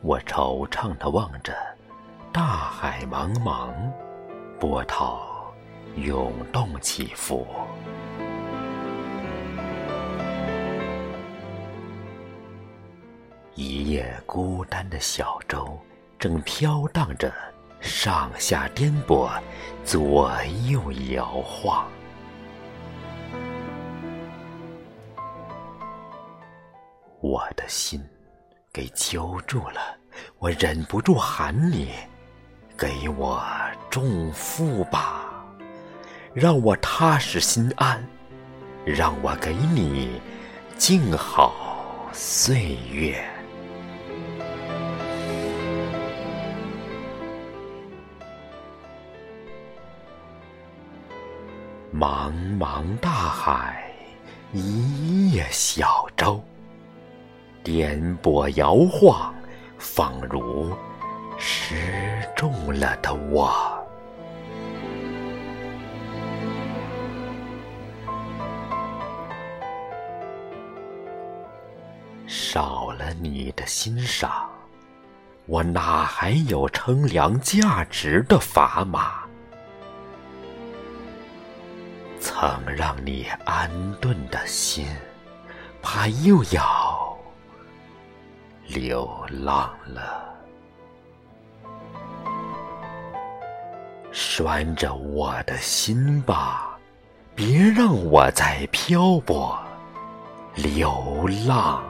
我惆怅地望着大海茫茫，波涛涌动起伏。一叶孤单的小舟，正飘荡着，上下颠簸，左右摇晃。我的心给揪住了，我忍不住喊你，给我重负吧，让我踏实心安，让我给你静好岁月。茫茫大海，一叶小，颠簸摇晃，仿如失重了的我。少了你的欣赏，我哪还有称量价值的砝码？曾让你安顿的心，怕又要流浪了。拴着我的心吧，别让我再漂泊流浪。